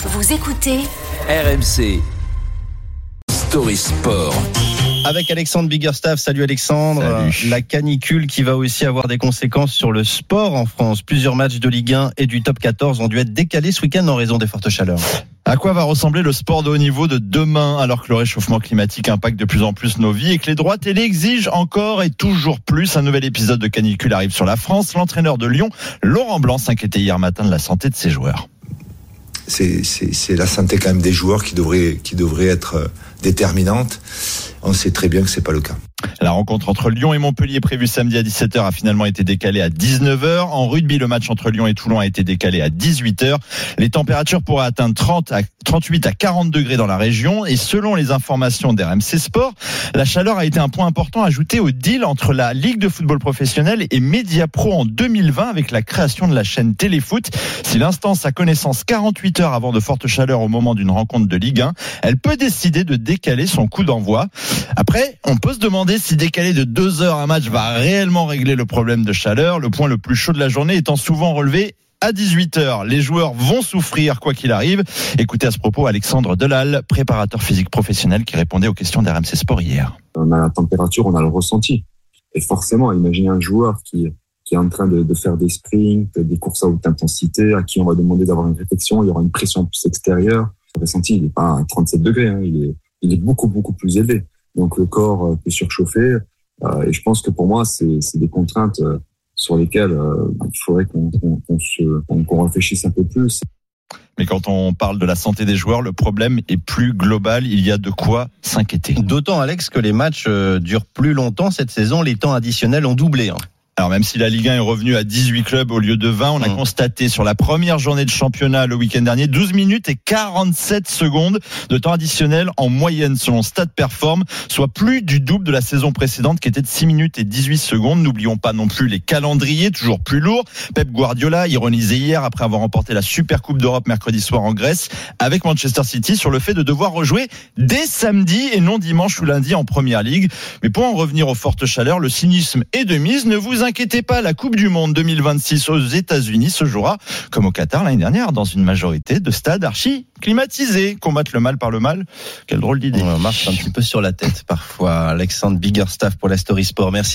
Vous écoutez RMC Story Sport. Avec Alexandre Biggerstaff. Salut Alexandre. Salut. La canicule qui va aussi avoir des conséquences sur le sport en France. Plusieurs matchs de Ligue 1 et du top 14 ont dû être décalés ce week-end en raison des fortes chaleurs. À quoi va ressembler le sport de haut niveau de demain alors que le réchauffement climatique impacte de plus en plus nos vies et que les droits télé exigent encore et toujours plus Un nouvel épisode de canicule arrive sur la France. L'entraîneur de Lyon, Laurent Blanc, s'inquiétait hier matin de la santé de ses joueurs. C'est la santé quand même des joueurs qui devrait qui devrait être euh, déterminante. On sait très bien que c'est pas le cas. La rencontre entre Lyon et Montpellier prévue samedi à 17h a finalement été décalée à 19h. En rugby, le match entre Lyon et Toulon a été décalé à 18h. Les températures pourraient atteindre 30 à 38 à 40 degrés dans la région et selon les informations d'RMC Sport, la chaleur a été un point important ajouté au deal entre la Ligue de football professionnel et Mediapro en 2020 avec la création de la chaîne Téléfoot. Si l'instance a connaissance 48 heures avant de fortes chaleurs au moment d'une rencontre de Ligue 1, elle peut décider de décaler son coup d'envoi. Après, on peut se demander si décaler de deux heures un match va réellement régler le problème de chaleur. Le point le plus chaud de la journée étant souvent relevé à 18h. Les joueurs vont souffrir quoi qu'il arrive. Écoutez à ce propos Alexandre Delal, préparateur physique professionnel qui répondait aux questions d'RMC Sport hier. on a la température, on a le ressenti. Et forcément, imaginez un joueur qui, est en train de, de faire des sprints, des courses à haute intensité, à qui on va demander d'avoir une réflexion, il y aura une pression plus extérieure. Le ressenti, il n'est pas à 37 degrés, hein, il, est, il est beaucoup, beaucoup plus élevé. Donc le corps euh, peut surchauffer. euh, et je pense que pour moi, c'est c'est des contraintes euh, sur lesquelles euh, il faudrait qu'on qu'on qu'on se- qu'on- qu'on réfléchisse un peu plus. Mais quand on parle de la santé des joueurs, le problème est plus global. Il y a de quoi s'inquiéter. D'autant Alex que les matchs durent plus longtemps cette saison. Les temps additionnels ont doublé. hein. Alors même si la Ligue 1 est revenue à 18 clubs au lieu de 20, on a Mm. constaté sur la première journée de championnat le week-end dernier 12 minutes et 47 secondes de temps additionnel en moyenne selon Stade Perform, soit plus du double de la saison précédente qui était de 6 minutes et 18 secondes. N'oublions pas non plus les calendriers toujours plus lourds. Pep Guardiola ironisait hier après avoir remporté la Super Coupe d'Europe mercredi soir en Grèce avec Manchester City sur le fait de devoir rejouer dès samedi et non dimanche ou lundi en Première Ligue. Mais pour en revenir aux fortes chaleurs, le cynisme est de mise. Ne vous inquiétez pas, la Coupe du Monde 2026 aux États-Unis se jouera comme au Qatar l'année dernière dans une majorité de stades archi climatisés. Combattre le mal par le mal, quelle drôle d'idée. On marche un petit peu sur la tête parfois. Alexandre Biggerstaff pour la Story Sport. Merci.